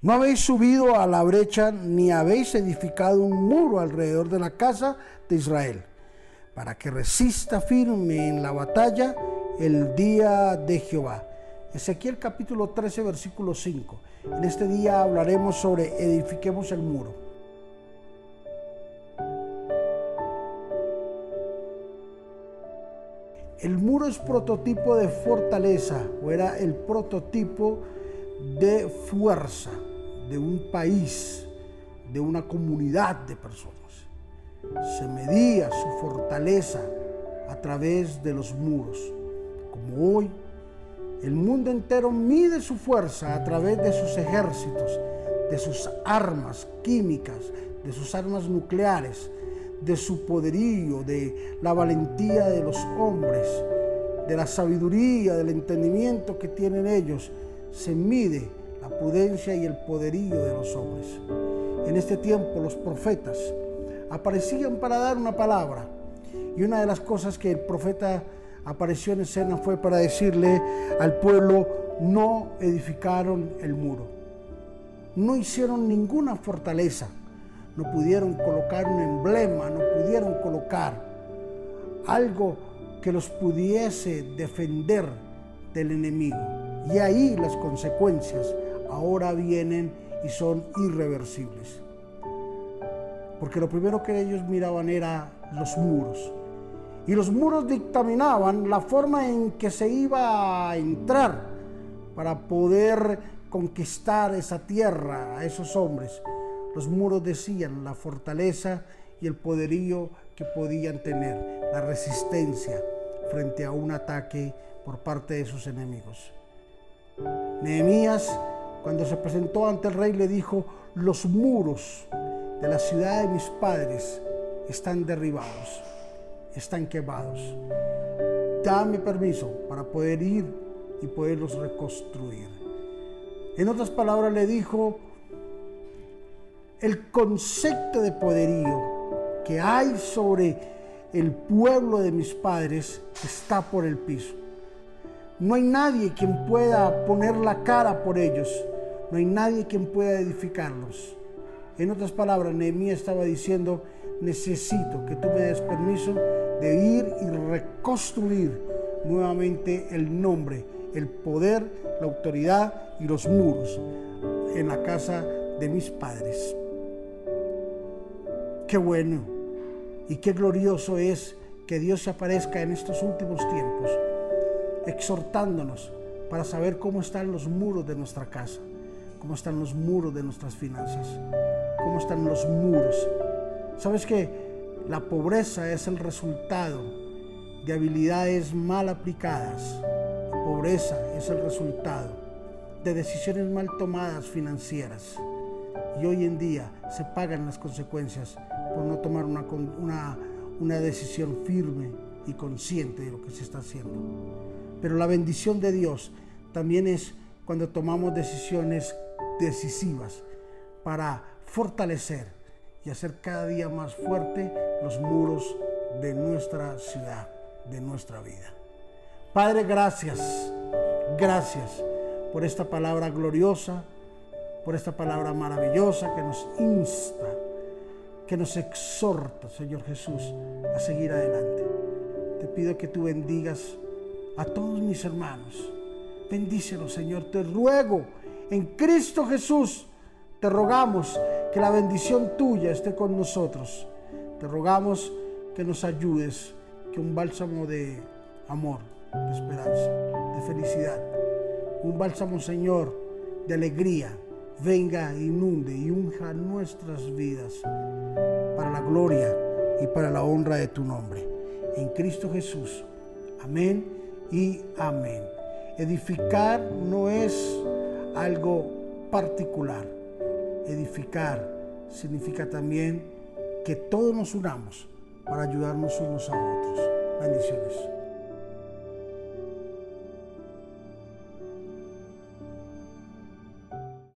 No habéis subido a la brecha ni habéis edificado un muro alrededor de la casa de Israel, para que resista firme en la batalla el día de Jehová. Ezequiel capítulo 13, versículo 5. En este día hablaremos sobre edifiquemos el muro. El muro es prototipo de fortaleza o era el prototipo de fuerza de un país, de una comunidad de personas. Se medía su fortaleza a través de los muros. Como hoy, el mundo entero mide su fuerza a través de sus ejércitos, de sus armas químicas, de sus armas nucleares, de su poderío, de la valentía de los hombres, de la sabiduría, del entendimiento que tienen ellos, se mide la prudencia y el poderío de los hombres. En este tiempo los profetas aparecían para dar una palabra y una de las cosas que el profeta apareció en escena fue para decirle al pueblo, no edificaron el muro, no hicieron ninguna fortaleza, no pudieron colocar un emblema, no pudieron colocar algo que los pudiese defender del enemigo. Y ahí las consecuencias ahora vienen y son irreversibles. Porque lo primero que ellos miraban era los muros. Y los muros dictaminaban la forma en que se iba a entrar para poder conquistar esa tierra a esos hombres. Los muros decían la fortaleza y el poderío que podían tener, la resistencia frente a un ataque por parte de sus enemigos. Nehemías, cuando se presentó ante el rey, le dijo, los muros de la ciudad de mis padres están derribados, están quemados. Dame permiso para poder ir y poderlos reconstruir. En otras palabras le dijo, el concepto de poderío que hay sobre el pueblo de mis padres está por el piso. No hay nadie quien pueda poner la cara por ellos. No hay nadie quien pueda edificarlos. En otras palabras, Nehemías estaba diciendo, necesito que tú me des permiso de ir y reconstruir nuevamente el nombre, el poder, la autoridad y los muros en la casa de mis padres. Qué bueno y qué glorioso es que Dios se aparezca en estos últimos tiempos, exhortándonos para saber cómo están los muros de nuestra casa, cómo están los muros de nuestras finanzas, cómo están los muros. ¿Sabes que la pobreza es el resultado de habilidades mal aplicadas? La pobreza es el resultado de decisiones mal tomadas financieras. Y hoy en día se pagan las consecuencias por no tomar una, una, una decisión firme y consciente de lo que se está haciendo. Pero la bendición de Dios también es cuando tomamos decisiones decisivas para fortalecer y hacer cada día más fuerte los muros de nuestra ciudad, de nuestra vida. Padre, gracias, gracias por esta palabra gloriosa, por esta palabra maravillosa que nos insta que nos exhorta, Señor Jesús, a seguir adelante. Te pido que tú bendigas a todos mis hermanos. Bendícelos, Señor. Te ruego en Cristo Jesús. Te rogamos que la bendición tuya esté con nosotros. Te rogamos que nos ayudes, que un bálsamo de amor, de esperanza, de felicidad, un bálsamo, Señor, de alegría, venga, inunde y unja nuestras vidas para la gloria y para la honra de tu nombre. En Cristo Jesús. Amén y amén. Edificar no es algo particular. Edificar significa también que todos nos unamos para ayudarnos unos a otros. Bendiciones.